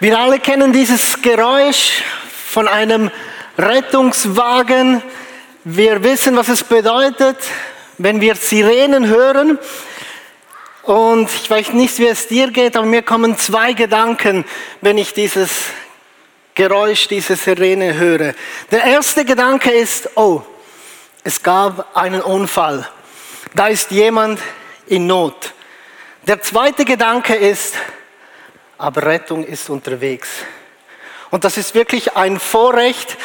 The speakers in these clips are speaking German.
Wir alle kennen dieses Geräusch von einem Rettungswagen. Wir wissen, was es bedeutet, wenn wir Sirenen hören. Und ich weiß nicht, wie es dir geht, aber mir kommen zwei Gedanken, wenn ich dieses Geräusch, diese Sirene höre. Der erste Gedanke ist, oh, es gab einen Unfall. Da ist jemand in Not. Der zweite Gedanke ist, aber Rettung ist unterwegs. Und das ist wirklich ein Vorrecht,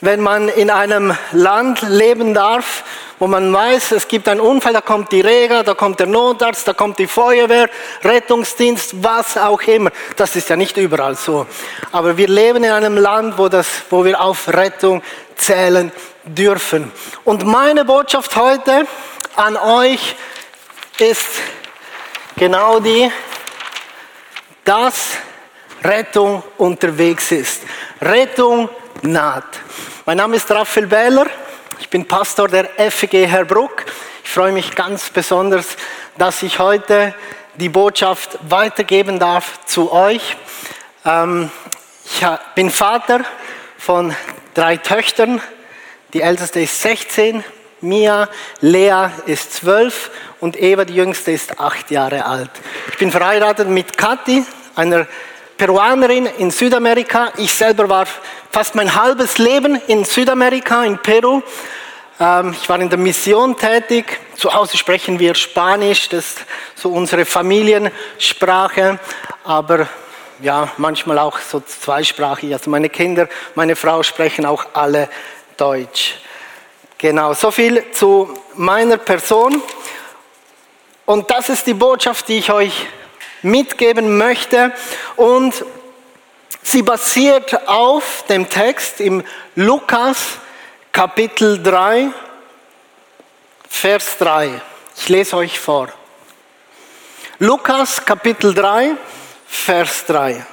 wenn man in einem Land leben darf, wo man weiß, es gibt einen Unfall, da kommt die Rega, da kommt der Notarzt, da kommt die Feuerwehr, Rettungsdienst, was auch immer. Das ist ja nicht überall so. Aber wir leben in einem Land, wo, das, wo wir auf Rettung zählen dürfen. Und meine Botschaft heute an euch ist genau die, dass Rettung unterwegs ist. Rettung naht. Mein Name ist Raphael Bähler. Ich bin Pastor der FG Herbruck. Ich freue mich ganz besonders, dass ich heute die Botschaft weitergeben darf zu euch. Ähm, ich bin Vater von drei Töchtern. Die älteste ist 16, Mia, Lea ist 12 und Eva, die jüngste, ist acht Jahre alt. Ich bin verheiratet mit Kathi, einer Peruanerin in Südamerika. Ich selber war fast mein halbes Leben in Südamerika, in Peru. Ähm, ich war in der Mission tätig. Zu Hause sprechen wir Spanisch, das ist so unsere Familiensprache. Aber ja, manchmal auch so zweisprachig. Also meine Kinder, meine Frau sprechen auch alle Deutsch. Genau, so viel zu meiner Person. Und das ist die Botschaft, die ich euch mitgeben möchte. Und sie basiert auf dem Text im Lukas Kapitel 3, Vers 3. Ich lese euch vor. Lukas Kapitel 3, Vers 3.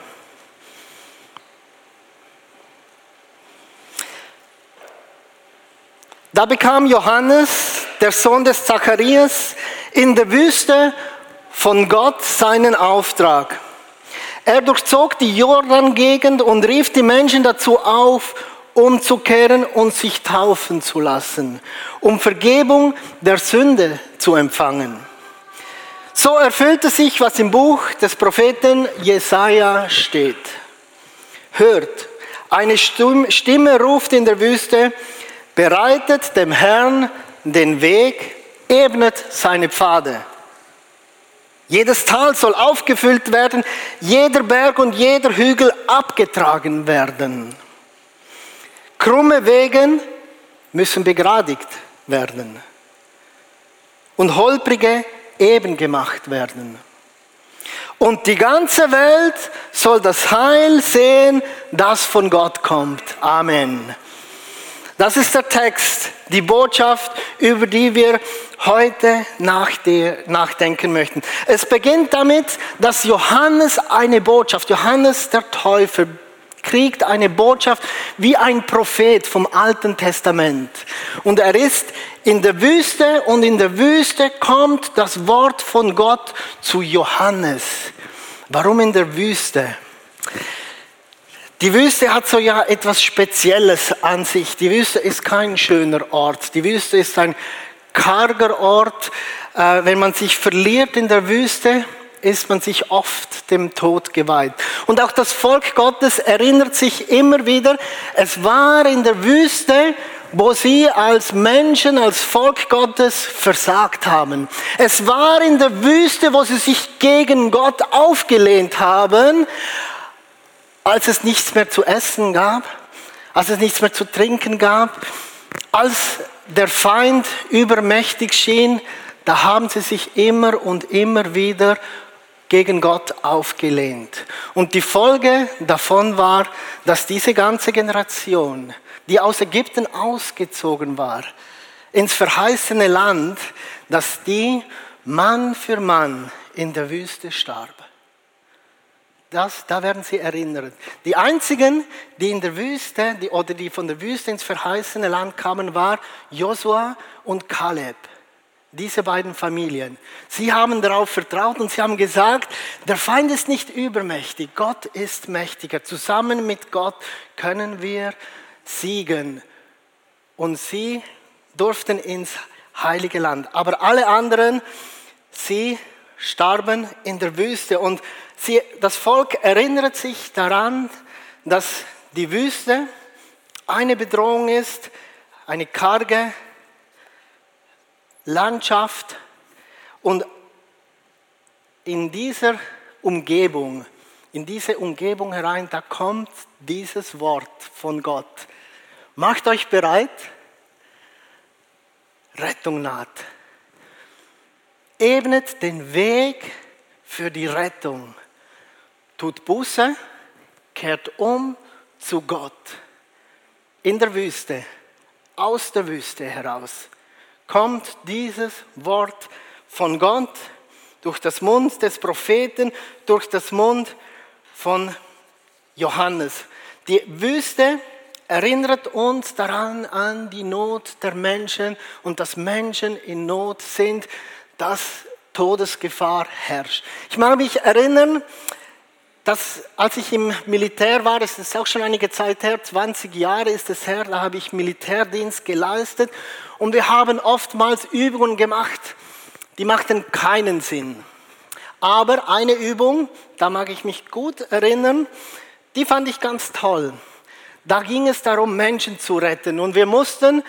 Da bekam Johannes, der Sohn des Zacharias, in der Wüste von Gott seinen Auftrag. Er durchzog die Jordan-Gegend und rief die Menschen dazu auf, umzukehren und sich taufen zu lassen, um Vergebung der Sünde zu empfangen. So erfüllte sich, was im Buch des Propheten Jesaja steht. Hört, eine Stimme ruft in der Wüste, bereitet dem Herrn den Weg, ebnet seine Pfade. Jedes Tal soll aufgefüllt werden, jeder Berg und jeder Hügel abgetragen werden. Krumme Wegen müssen begradigt werden und holprige eben gemacht werden. Und die ganze Welt soll das Heil sehen, das von Gott kommt. Amen. Das ist der Text, die Botschaft, über die wir heute nachdenken möchten. Es beginnt damit, dass Johannes eine Botschaft, Johannes der Täufer, kriegt eine Botschaft wie ein Prophet vom Alten Testament. Und er ist in der Wüste und in der Wüste kommt das Wort von Gott zu Johannes. Warum in der Wüste? Die Wüste hat so ja etwas Spezielles an sich. Die Wüste ist kein schöner Ort. Die Wüste ist ein karger Ort. Äh, wenn man sich verliert in der Wüste, ist man sich oft dem Tod geweiht. Und auch das Volk Gottes erinnert sich immer wieder, es war in der Wüste, wo sie als Menschen, als Volk Gottes versagt haben. Es war in der Wüste, wo sie sich gegen Gott aufgelehnt haben als es nichts mehr zu essen gab, als es nichts mehr zu trinken gab, als der Feind übermächtig schien, da haben sie sich immer und immer wieder gegen Gott aufgelehnt. Und die Folge davon war, dass diese ganze Generation, die aus Ägypten ausgezogen war, ins verheißene Land, dass die Mann für Mann in der Wüste starb. Das, da werden sie erinnert. Die einzigen, die in der Wüste die, oder die von der Wüste ins verheißene Land kamen, war Josua und Kaleb. Diese beiden Familien. Sie haben darauf vertraut und sie haben gesagt, der Feind ist nicht übermächtig, Gott ist mächtiger. Zusammen mit Gott können wir siegen. Und sie durften ins heilige Land. Aber alle anderen, sie starben in der Wüste. Und sie, das Volk erinnert sich daran, dass die Wüste eine Bedrohung ist, eine karge Landschaft. Und in dieser Umgebung, in diese Umgebung herein, da kommt dieses Wort von Gott. Macht euch bereit, Rettung naht. Ebnet den Weg für die Rettung. Tut Buße, kehrt um zu Gott. In der Wüste, aus der Wüste heraus, kommt dieses Wort von Gott durch das Mund des Propheten, durch das Mund von Johannes. Die Wüste erinnert uns daran an die Not der Menschen und dass Menschen in Not sind, dass Todesgefahr herrscht. Ich mag mich erinnern, dass als ich im Militär war, das ist auch schon einige Zeit her, 20 Jahre ist es her, da habe ich Militärdienst geleistet und wir haben oftmals Übungen gemacht, die machten keinen Sinn. Aber eine Übung, da mag ich mich gut erinnern, die fand ich ganz toll. Da ging es darum, Menschen zu retten. Und wir mussten,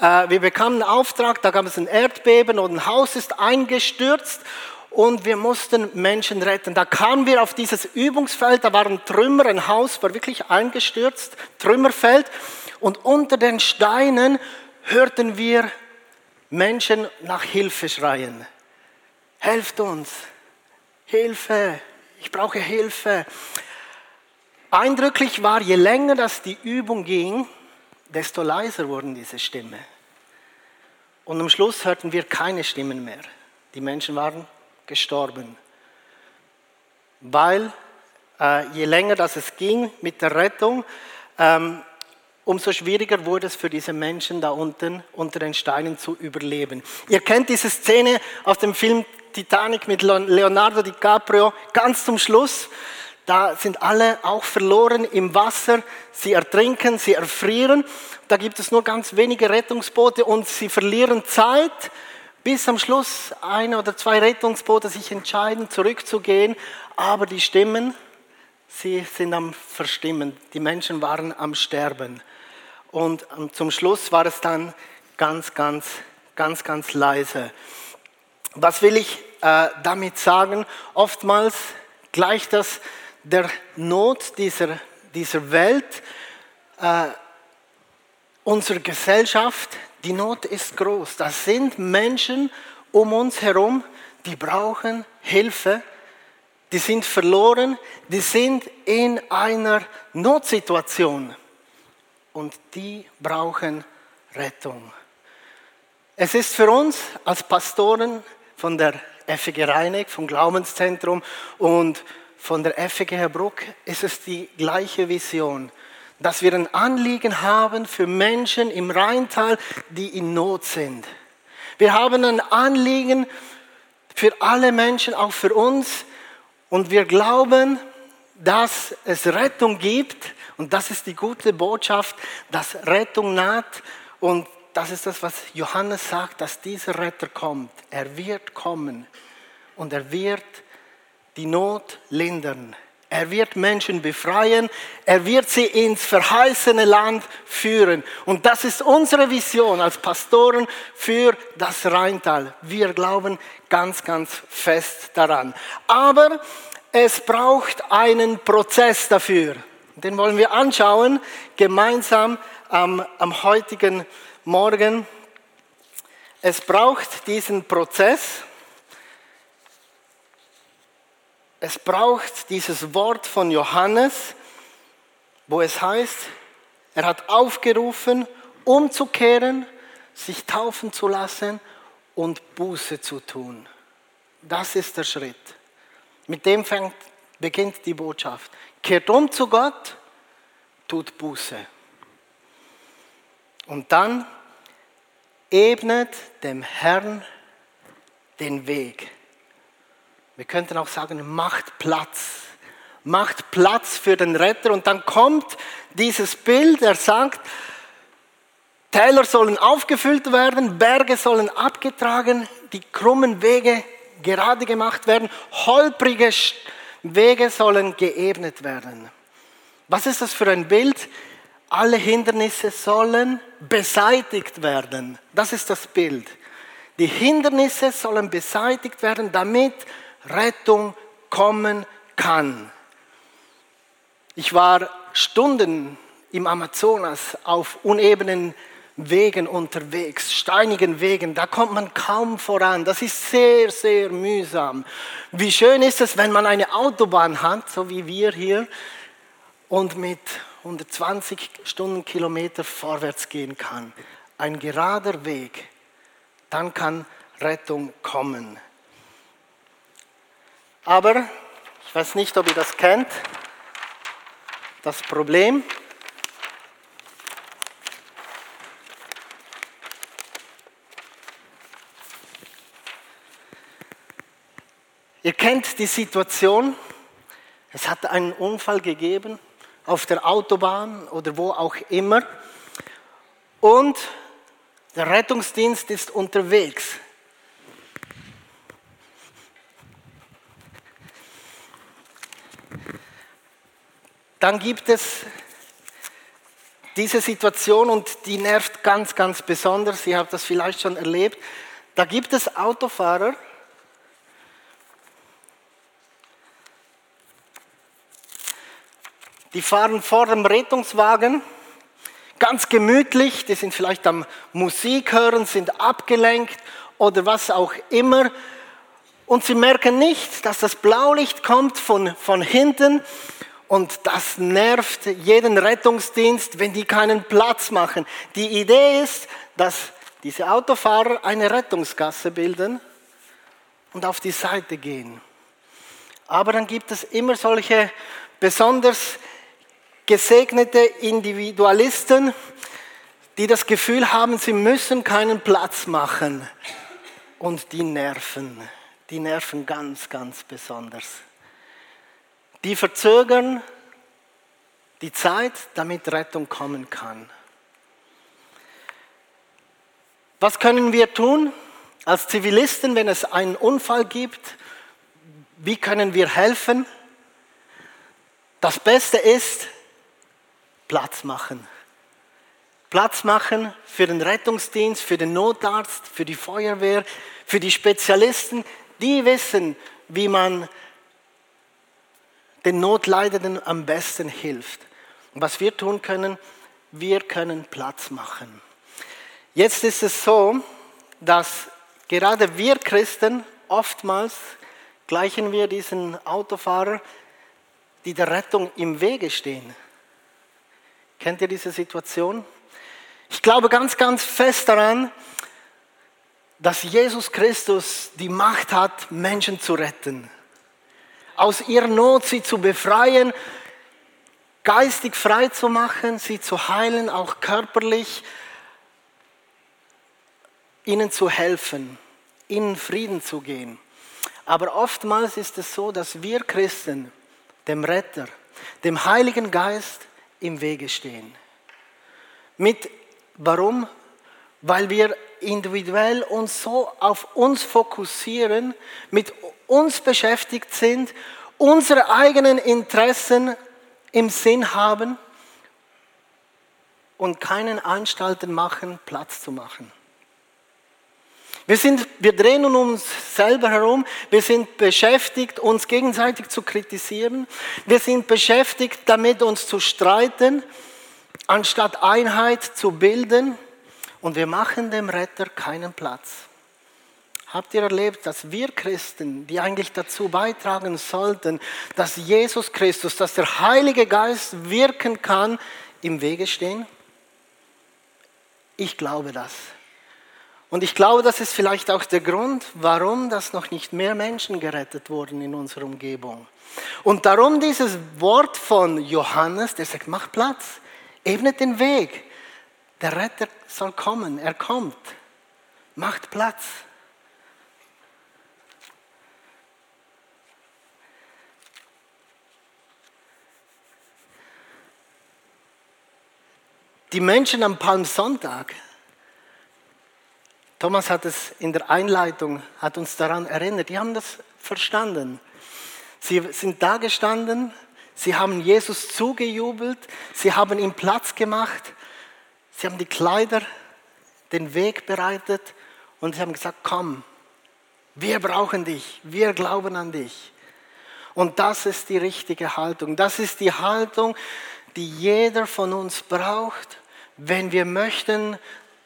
äh, wir bekamen einen Auftrag, da gab es ein Erdbeben und ein Haus ist eingestürzt und wir mussten Menschen retten. Da kamen wir auf dieses Übungsfeld, da waren Trümmer, ein Haus war wirklich eingestürzt, Trümmerfeld. Und unter den Steinen hörten wir Menschen nach Hilfe schreien. Helft uns, Hilfe, ich brauche Hilfe. Eindrücklich war, je länger das die Übung ging, desto leiser wurden diese Stimmen. Und am Schluss hörten wir keine Stimmen mehr. Die Menschen waren gestorben. Weil äh, je länger das es ging mit der Rettung, ähm, umso schwieriger wurde es für diese Menschen da unten unter den Steinen zu überleben. Ihr kennt diese Szene aus dem Film Titanic mit Leonardo DiCaprio ganz zum Schluss. Da sind alle auch verloren im Wasser. Sie ertrinken, sie erfrieren. Da gibt es nur ganz wenige Rettungsboote und sie verlieren Zeit, bis am Schluss ein oder zwei Rettungsboote sich entscheiden, zurückzugehen. Aber die Stimmen, sie sind am Verstimmen. Die Menschen waren am Sterben. Und zum Schluss war es dann ganz, ganz, ganz, ganz leise. Was will ich äh, damit sagen? Oftmals gleicht das der Not dieser, dieser Welt, äh, unserer Gesellschaft, die Not ist groß. Das sind Menschen um uns herum, die brauchen Hilfe, die sind verloren, die sind in einer Notsituation und die brauchen Rettung. Es ist für uns als Pastoren von der FG Reinig, vom Glaubenszentrum und von der FG Herbruck ist es die gleiche Vision, dass wir ein Anliegen haben für Menschen im Rheintal, die in Not sind. Wir haben ein Anliegen für alle Menschen, auch für uns. Und wir glauben, dass es Rettung gibt. Und das ist die gute Botschaft, dass Rettung naht. Und das ist das, was Johannes sagt, dass dieser Retter kommt. Er wird kommen. Und er wird die Not lindern. Er wird Menschen befreien. Er wird sie ins verheißene Land führen. Und das ist unsere Vision als Pastoren für das Rheintal. Wir glauben ganz, ganz fest daran. Aber es braucht einen Prozess dafür. Den wollen wir anschauen, gemeinsam am, am heutigen Morgen. Es braucht diesen Prozess. Es braucht dieses Wort von Johannes, wo es heißt, er hat aufgerufen, umzukehren, sich taufen zu lassen und Buße zu tun. Das ist der Schritt. Mit dem fängt, beginnt die Botschaft. Kehrt um zu Gott, tut Buße. Und dann ebnet dem Herrn den Weg. Wir könnten auch sagen, macht Platz. Macht Platz für den Retter. Und dann kommt dieses Bild, er sagt, Täler sollen aufgefüllt werden, Berge sollen abgetragen, die krummen Wege gerade gemacht werden, holprige Wege sollen geebnet werden. Was ist das für ein Bild? Alle Hindernisse sollen beseitigt werden. Das ist das Bild. Die Hindernisse sollen beseitigt werden, damit Rettung kommen kann. Ich war Stunden im Amazonas auf unebenen Wegen unterwegs, steinigen Wegen, da kommt man kaum voran. Das ist sehr, sehr mühsam. Wie schön ist es, wenn man eine Autobahn hat, so wie wir hier, und mit 120 Stundenkilometer vorwärts gehen kann. Ein gerader Weg. Dann kann Rettung kommen. Aber, ich weiß nicht, ob ihr das kennt, das Problem, Ihr kennt die Situation. Es hat einen Unfall gegeben auf der Autobahn oder wo auch immer. Und der Rettungsdienst ist unterwegs. Dann gibt es diese Situation und die nervt ganz, ganz besonders. Ihr habt das vielleicht schon erlebt. Da gibt es Autofahrer, die fahren vor dem Rettungswagen, ganz gemütlich, die sind vielleicht am Musik hören, sind abgelenkt oder was auch immer. Und sie merken nicht, dass das Blaulicht kommt von, von hinten und das nervt jeden Rettungsdienst, wenn die keinen Platz machen. Die Idee ist, dass diese Autofahrer eine Rettungsgasse bilden und auf die Seite gehen. Aber dann gibt es immer solche besonders gesegnete Individualisten, die das Gefühl haben, sie müssen keinen Platz machen. Und die nerven, die nerven ganz, ganz besonders. Die verzögern die Zeit, damit Rettung kommen kann. Was können wir tun als Zivilisten, wenn es einen Unfall gibt? Wie können wir helfen? Das Beste ist, Platz machen. Platz machen für den Rettungsdienst, für den Notarzt, für die Feuerwehr, für die Spezialisten. Die wissen, wie man den Notleidenden am besten hilft. Und was wir tun können, wir können Platz machen. Jetzt ist es so, dass gerade wir Christen oftmals gleichen wir diesen Autofahrer, die der Rettung im Wege stehen. Kennt ihr diese Situation? Ich glaube ganz, ganz fest daran, dass Jesus Christus die Macht hat, Menschen zu retten, aus ihrer Not sie zu befreien, geistig frei zu machen, sie zu heilen, auch körperlich, ihnen zu helfen, ihnen Frieden zu geben. Aber oftmals ist es so, dass wir Christen dem Retter, dem Heiligen Geist, im Wege stehen. Mit, warum? Weil wir individuell uns so auf uns fokussieren, mit uns beschäftigt sind, unsere eigenen Interessen im Sinn haben und keinen Anstalten machen, Platz zu machen. Wir, sind, wir drehen uns selber herum, wir sind beschäftigt, uns gegenseitig zu kritisieren, wir sind beschäftigt damit, uns zu streiten, anstatt Einheit zu bilden und wir machen dem Retter keinen Platz. Habt ihr erlebt, dass wir Christen, die eigentlich dazu beitragen sollten, dass Jesus Christus, dass der Heilige Geist wirken kann, im Wege stehen? Ich glaube das. Und ich glaube, das ist vielleicht auch der Grund, warum das noch nicht mehr Menschen gerettet wurden in unserer Umgebung. Und darum dieses Wort von Johannes, der sagt, mach Platz, ebnet den Weg. Der Retter soll kommen, er kommt. Macht Platz. Die Menschen am Palmsonntag, Thomas hat es in der Einleitung, hat uns daran erinnert, die haben das verstanden. Sie sind da gestanden, sie haben Jesus zugejubelt, sie haben ihm Platz gemacht, sie haben die Kleider, den Weg bereitet und sie haben gesagt, komm, wir brauchen dich, wir glauben an dich. Und das ist die richtige Haltung. Das ist die Haltung, die jeder von uns braucht, wenn wir möchten,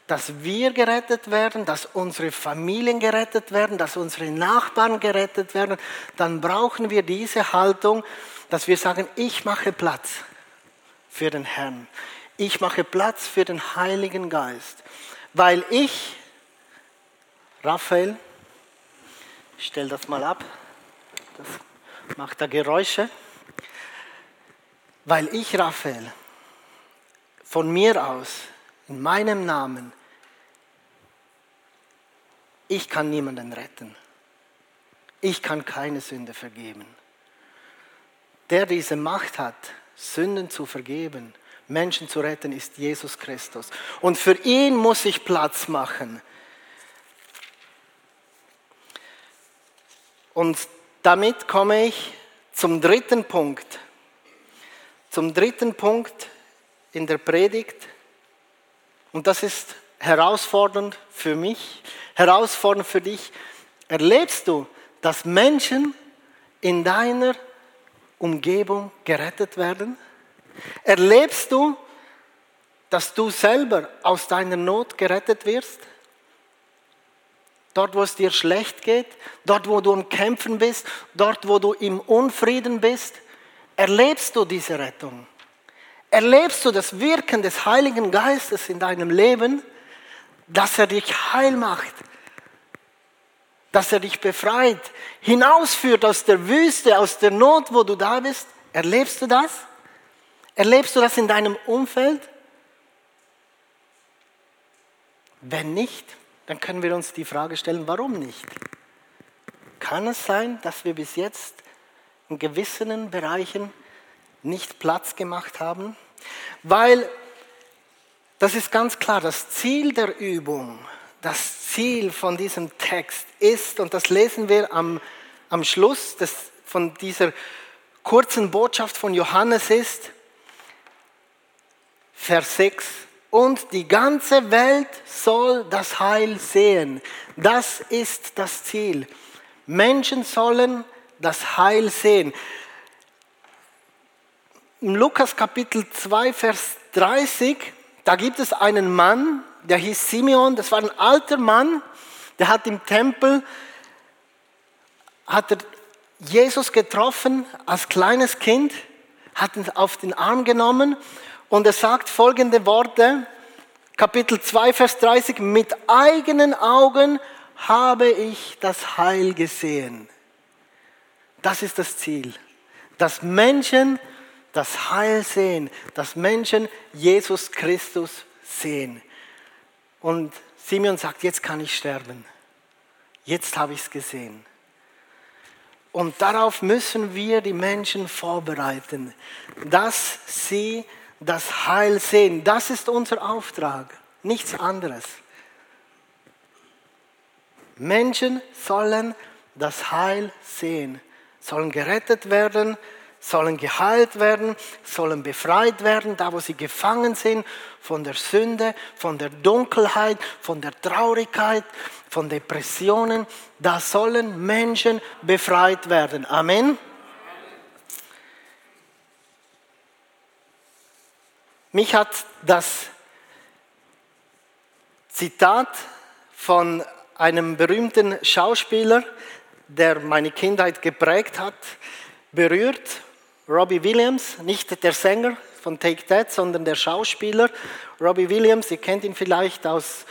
dass wir gerettet werden, dass unsere Familien gerettet werden, dass unsere Nachbarn gerettet werden, dann brauchen wir diese Haltung, dass wir sagen, ich mache Platz für den Herrn. Ich mache Platz für den Heiligen Geist. Weil ich, Raphael, stell das mal ab, das macht da Geräusche. Weil ich, Raphael, von mir aus, in meinem Namen, ich kann niemanden retten. Ich kann keine Sünde vergeben. Der diese Macht hat, Sünden zu vergeben, Menschen zu retten, ist Jesus Christus. Und für ihn muss ich Platz machen. Und damit komme ich zum dritten Punkt. Zum dritten Punkt in der Predigt. Und das ist herausfordernd für mich, herausfordernd für dich. Erlebst du, dass Menschen in deiner Umgebung gerettet werden? Erlebst du, dass du selber aus deiner Not gerettet wirst? Dort, wo es dir schlecht geht, dort, wo du am Kämpfen bist, dort, wo du im Unfrieden bist, erlebst du diese Rettung. Erlebst du das Wirken des Heiligen Geistes in deinem Leben, dass er dich heil macht, dass er dich befreit, hinausführt aus der Wüste, aus der Not, wo du da bist? Erlebst du das? Erlebst du das in deinem Umfeld? Wenn nicht, dann können wir uns die Frage stellen, warum nicht? Kann es sein, dass wir bis jetzt in gewissen Bereichen nicht Platz gemacht haben? Weil das ist ganz klar, das Ziel der Übung, das Ziel von diesem Text ist, und das lesen wir am, am Schluss des, von dieser kurzen Botschaft von Johannes ist, Vers 6, und die ganze Welt soll das Heil sehen. Das ist das Ziel. Menschen sollen das Heil sehen. Im Lukas Kapitel 2, Vers 30, da gibt es einen Mann, der hieß Simeon, das war ein alter Mann, der hat im Tempel, hat er Jesus getroffen als kleines Kind, hat ihn auf den Arm genommen und er sagt folgende Worte, Kapitel 2, Vers 30, mit eigenen Augen habe ich das Heil gesehen. Das ist das Ziel, dass Menschen das Heil sehen, dass Menschen Jesus Christus sehen. Und Simeon sagt, jetzt kann ich sterben. Jetzt habe ich es gesehen. Und darauf müssen wir die Menschen vorbereiten, dass sie das Heil sehen. Das ist unser Auftrag, nichts anderes. Menschen sollen das Heil sehen, sollen gerettet werden, sollen geheilt werden, sollen befreit werden, da wo sie gefangen sind von der Sünde, von der Dunkelheit, von der Traurigkeit, von Depressionen. Da sollen Menschen befreit werden. Amen. Mich hat das Zitat von einem berühmten Schauspieler, der meine Kindheit geprägt hat, berührt. Robbie Williams, nicht der Sänger von Take That, sondern der Schauspieler. Robbie Williams, ihr kennt ihn vielleicht aus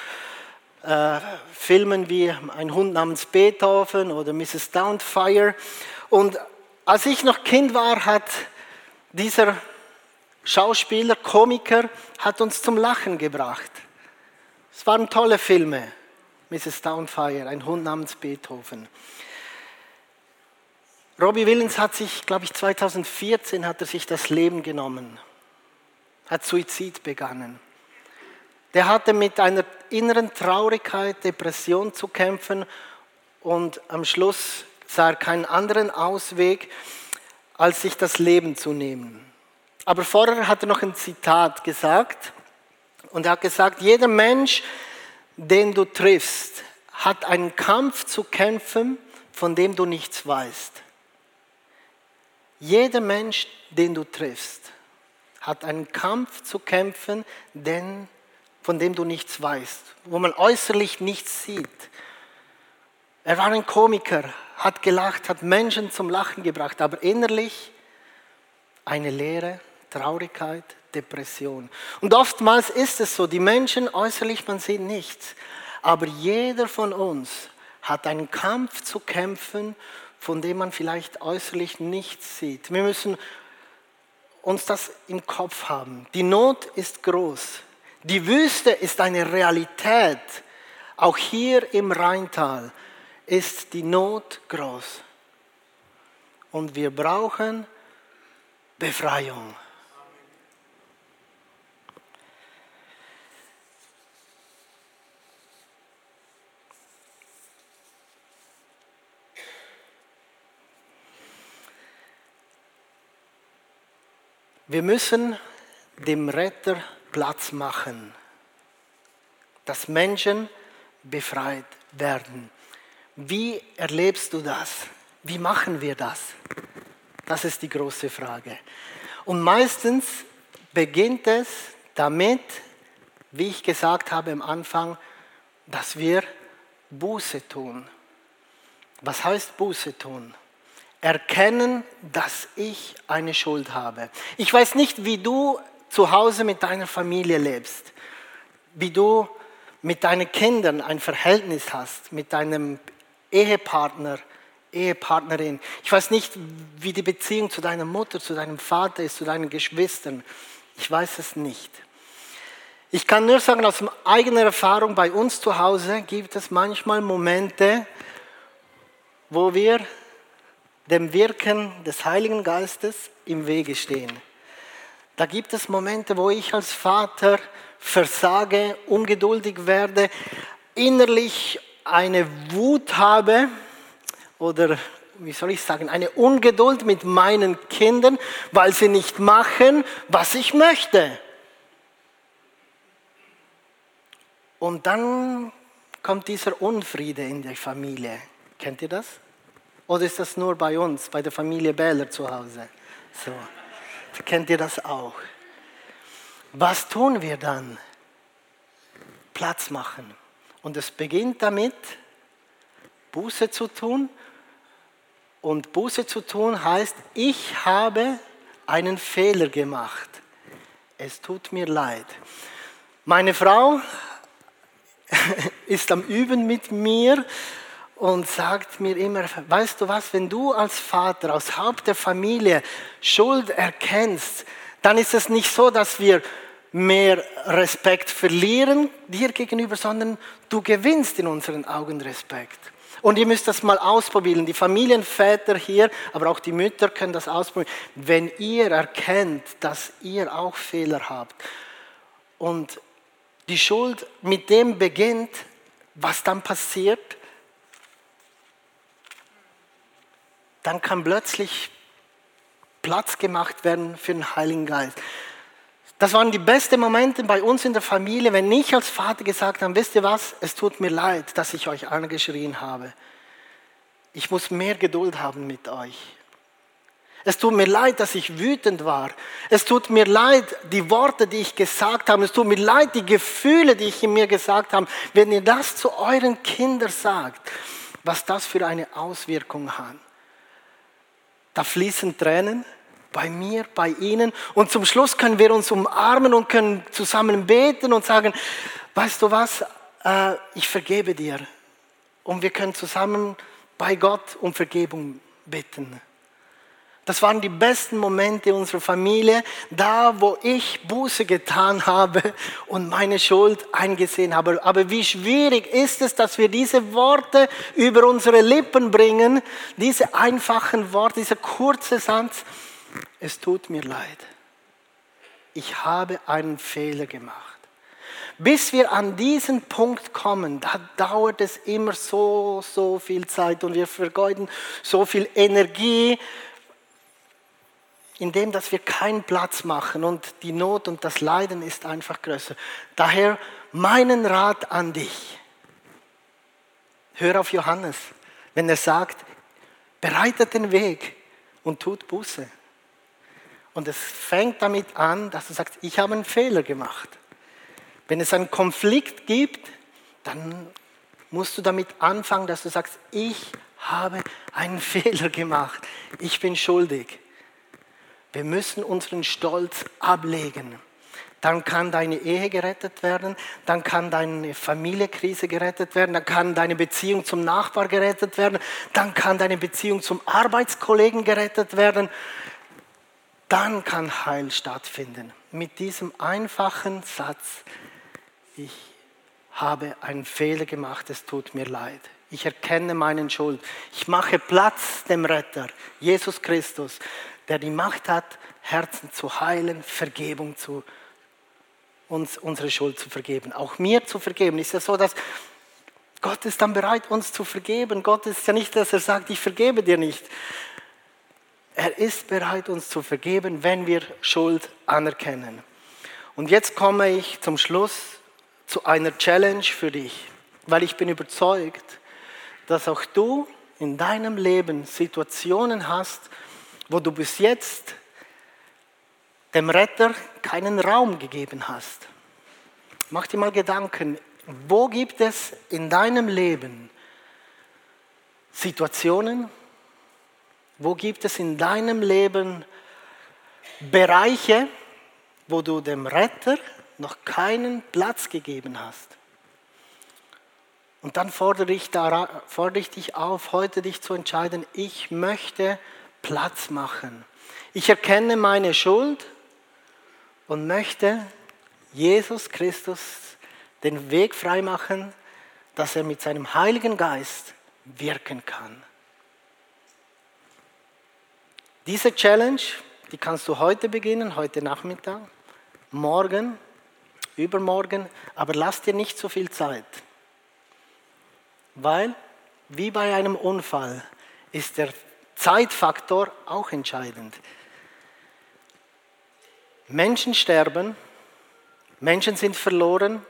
äh, Filmen wie Ein Hund namens Beethoven oder Mrs. Downfire. Und als ich noch Kind war, hat dieser Schauspieler, Komiker, hat uns zum Lachen gebracht. Es waren tolle Filme. Mrs. Downfire, ein Hund namens Beethoven. Robbie Williams hat sich, glaube ich, 2014 hat er sich das Leben genommen, hat Suizid begonnen. Der hatte mit einer inneren Traurigkeit, Depression zu kämpfen und am Schluss sah er keinen anderen Ausweg, als sich das Leben zu nehmen. Aber vorher hat er noch ein Zitat gesagt und er hat gesagt, jeder Mensch, den du triffst, hat einen Kampf zu kämpfen, von dem du nichts weißt. Jeder Mensch, den du triffst, hat einen Kampf zu kämpfen, den, von dem du nichts weißt, wo man äußerlich nichts sieht. Er war ein Komiker, hat gelacht, hat Menschen zum Lachen gebracht, aber innerlich eine Leere, Traurigkeit, Depression. Und oftmals ist es so, die Menschen äußerlich, man sieht nichts, aber jeder von uns hat einen Kampf zu kämpfen, von dem man vielleicht äußerlich nichts sieht. Wir müssen uns das im Kopf haben. Die Not ist groß. Die Wüste ist eine Realität. Auch hier im Rheintal ist die Not groß. Und wir brauchen Befreiung. Wir müssen dem Retter Platz machen, dass Menschen befreit werden. Wie erlebst du das? Wie machen wir das? Das ist die große Frage. Und meistens beginnt es damit, wie ich gesagt habe am Anfang, dass wir Buße tun. Was heißt Buße tun? Erkennen, dass ich eine Schuld habe. Ich weiß nicht, wie du zu Hause mit deiner Familie lebst, wie du mit deinen Kindern ein Verhältnis hast, mit deinem Ehepartner, Ehepartnerin. Ich weiß nicht, wie die Beziehung zu deiner Mutter, zu deinem Vater ist, zu deinen Geschwistern. Ich weiß es nicht. Ich kann nur sagen, aus eigener Erfahrung bei uns zu Hause gibt es manchmal Momente, wo wir dem Wirken des Heiligen Geistes im Wege stehen. Da gibt es Momente, wo ich als Vater versage, ungeduldig werde, innerlich eine Wut habe oder wie soll ich sagen, eine Ungeduld mit meinen Kindern, weil sie nicht machen, was ich möchte. Und dann kommt dieser Unfriede in der Familie. Kennt ihr das? Oder ist das nur bei uns, bei der Familie Bähler zu Hause? So, kennt ihr das auch? Was tun wir dann? Platz machen. Und es beginnt damit, Buße zu tun. Und Buße zu tun heißt, ich habe einen Fehler gemacht. Es tut mir leid. Meine Frau ist am Üben mit mir und sagt mir immer, weißt du was, wenn du als Vater, als Haupt der Familie Schuld erkennst, dann ist es nicht so, dass wir mehr Respekt verlieren dir gegenüber, sondern du gewinnst in unseren Augen Respekt. Und ihr müsst das mal ausprobieren. Die Familienväter hier, aber auch die Mütter können das ausprobieren. Wenn ihr erkennt, dass ihr auch Fehler habt und die Schuld mit dem beginnt, was dann passiert, dann kann plötzlich Platz gemacht werden für den Heiligen Geist. Das waren die besten Momente bei uns in der Familie, wenn ich als Vater gesagt habe, wisst ihr was, es tut mir leid, dass ich euch angeschrien habe. Ich muss mehr Geduld haben mit euch. Es tut mir leid, dass ich wütend war. Es tut mir leid, die Worte, die ich gesagt habe. Es tut mir leid, die Gefühle, die ich in mir gesagt habe. Wenn ihr das zu euren Kindern sagt, was das für eine Auswirkung hat. Da fließen Tränen bei mir, bei Ihnen. Und zum Schluss können wir uns umarmen und können zusammen beten und sagen, weißt du was, äh, ich vergebe dir. Und wir können zusammen bei Gott um Vergebung bitten. Das waren die besten Momente unserer Familie, da wo ich Buße getan habe und meine Schuld eingesehen habe. Aber wie schwierig ist es, dass wir diese Worte über unsere Lippen bringen, diese einfachen Worte, dieser kurze Satz. Es tut mir leid. Ich habe einen Fehler gemacht. Bis wir an diesen Punkt kommen, da dauert es immer so, so viel Zeit und wir vergeuden so viel Energie, indem dass wir keinen Platz machen und die Not und das Leiden ist einfach größer. Daher meinen Rat an dich. Hör auf Johannes, wenn er sagt, bereitet den Weg und tut Buße. Und es fängt damit an, dass du sagst, ich habe einen Fehler gemacht. Wenn es einen Konflikt gibt, dann musst du damit anfangen, dass du sagst, ich habe einen Fehler gemacht. Ich bin schuldig. Wir müssen unseren Stolz ablegen. Dann kann deine Ehe gerettet werden, dann kann deine Familienkrise gerettet werden, dann kann deine Beziehung zum Nachbar gerettet werden, dann kann deine Beziehung zum Arbeitskollegen gerettet werden. Dann kann Heil stattfinden. Mit diesem einfachen Satz, ich habe einen Fehler gemacht, es tut mir leid. Ich erkenne meinen Schuld. Ich mache Platz dem Retter, Jesus Christus der die Macht hat, Herzen zu heilen, Vergebung zu uns unsere Schuld zu vergeben, auch mir zu vergeben. Ist ja so, dass Gott ist dann bereit, uns zu vergeben. Gott ist ja nicht, dass er sagt, ich vergebe dir nicht. Er ist bereit, uns zu vergeben, wenn wir Schuld anerkennen. Und jetzt komme ich zum Schluss zu einer Challenge für dich, weil ich bin überzeugt, dass auch du in deinem Leben Situationen hast, wo du bis jetzt dem Retter keinen Raum gegeben hast. Mach dir mal Gedanken, wo gibt es in deinem Leben Situationen, wo gibt es in deinem Leben Bereiche, wo du dem Retter noch keinen Platz gegeben hast? Und dann fordere ich, fordere ich dich auf, heute dich zu entscheiden, ich möchte Platz machen. Ich erkenne meine Schuld und möchte Jesus Christus den Weg freimachen, dass er mit seinem Heiligen Geist wirken kann. Diese Challenge, die kannst du heute beginnen, heute Nachmittag, morgen, übermorgen, aber lass dir nicht so viel Zeit. Weil, wie bei einem Unfall, ist der Zeitfaktor auch entscheidend. Menschen sterben, Menschen sind verloren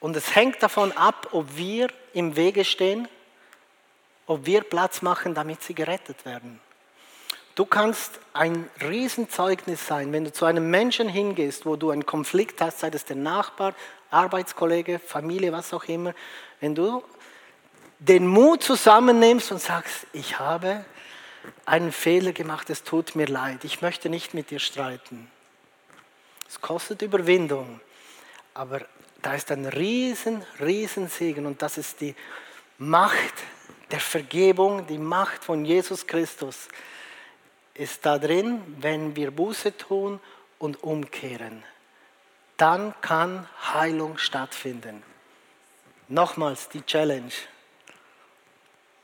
und es hängt davon ab, ob wir im Wege stehen, ob wir Platz machen, damit sie gerettet werden. Du kannst ein Riesenzeugnis sein, wenn du zu einem Menschen hingehst, wo du einen Konflikt hast, sei es der Nachbar, Arbeitskollege, Familie, was auch immer. Wenn du den Mut zusammennimmst und sagst, ich habe einen Fehler gemacht, es tut mir leid, ich möchte nicht mit dir streiten. Es kostet Überwindung, aber da ist ein riesen, riesen Segen und das ist die Macht der Vergebung, die Macht von Jesus Christus ist da drin, wenn wir Buße tun und umkehren. Dann kann Heilung stattfinden. Nochmals die Challenge.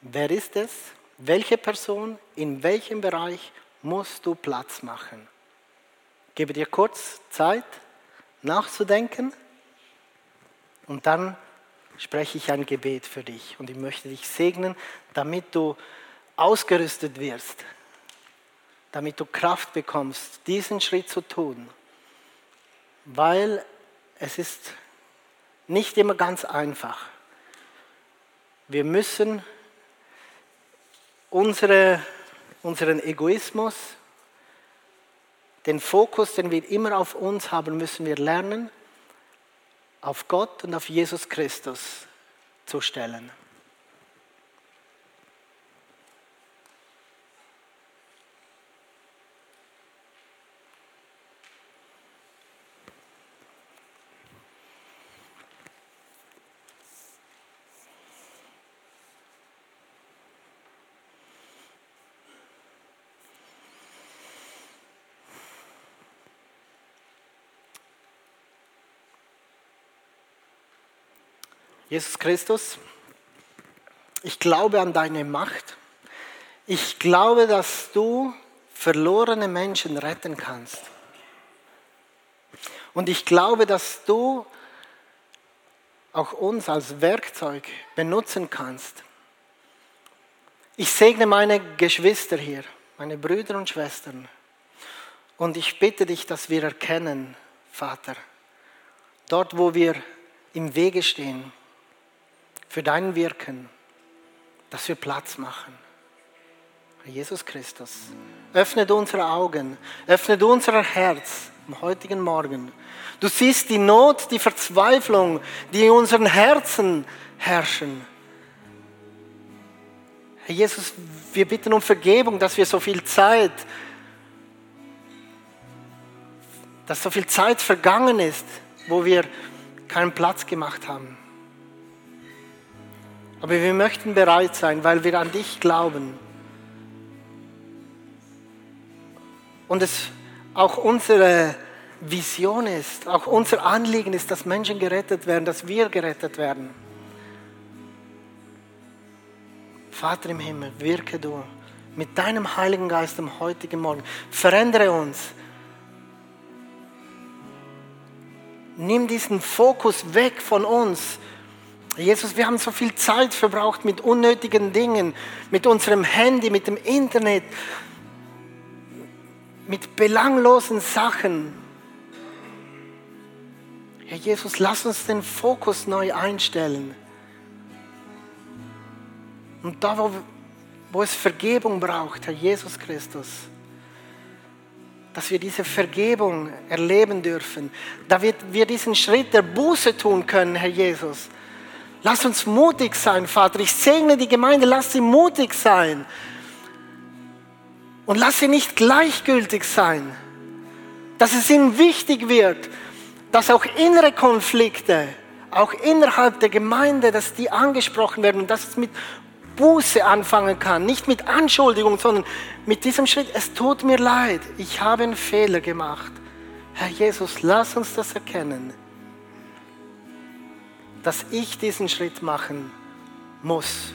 Wer ist es? Welche Person? In welchem Bereich musst du Platz machen? Ich gebe dir kurz Zeit nachzudenken und dann spreche ich ein Gebet für dich und ich möchte dich segnen, damit du ausgerüstet wirst, damit du Kraft bekommst, diesen Schritt zu tun, weil es ist nicht immer ganz einfach. Wir müssen unsere unseren Egoismus, den Fokus, den wir immer auf uns haben, müssen wir lernen, auf Gott und auf Jesus Christus zu stellen. Jesus Christus, ich glaube an deine Macht. Ich glaube, dass du verlorene Menschen retten kannst. Und ich glaube, dass du auch uns als Werkzeug benutzen kannst. Ich segne meine Geschwister hier, meine Brüder und Schwestern. Und ich bitte dich, dass wir erkennen, Vater, dort wo wir im Wege stehen, für dein Wirken, dass wir Platz machen. Jesus Christus, öffne unsere Augen, öffne unser Herz am heutigen Morgen. Du siehst die Not, die Verzweiflung, die in unseren Herzen herrschen. Herr Jesus, wir bitten um Vergebung, dass wir so viel Zeit, dass so viel Zeit vergangen ist, wo wir keinen Platz gemacht haben. Aber wir möchten bereit sein, weil wir an dich glauben. Und es auch unsere Vision ist, auch unser Anliegen ist, dass Menschen gerettet werden, dass wir gerettet werden. Vater im Himmel, wirke du mit deinem Heiligen Geist am heutigen Morgen. Verändere uns. Nimm diesen Fokus weg von uns Jesus, wir haben so viel Zeit verbraucht mit unnötigen Dingen, mit unserem Handy, mit dem Internet, mit belanglosen Sachen. Herr Jesus, lass uns den Fokus neu einstellen. Und da, wo, wo es Vergebung braucht, Herr Jesus Christus, dass wir diese Vergebung erleben dürfen, da wir diesen Schritt der Buße tun können, Herr Jesus Lass uns mutig sein, Vater. Ich segne die Gemeinde, lass sie mutig sein. Und lass sie nicht gleichgültig sein. Dass es ihnen wichtig wird, dass auch innere Konflikte, auch innerhalb der Gemeinde, dass die angesprochen werden und dass es mit Buße anfangen kann. Nicht mit Anschuldigung, sondern mit diesem Schritt, es tut mir leid, ich habe einen Fehler gemacht. Herr Jesus, lass uns das erkennen dass ich diesen Schritt machen muss.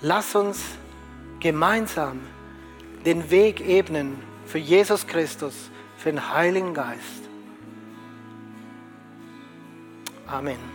Lass uns gemeinsam den Weg ebnen für Jesus Christus, für den Heiligen Geist. Amen.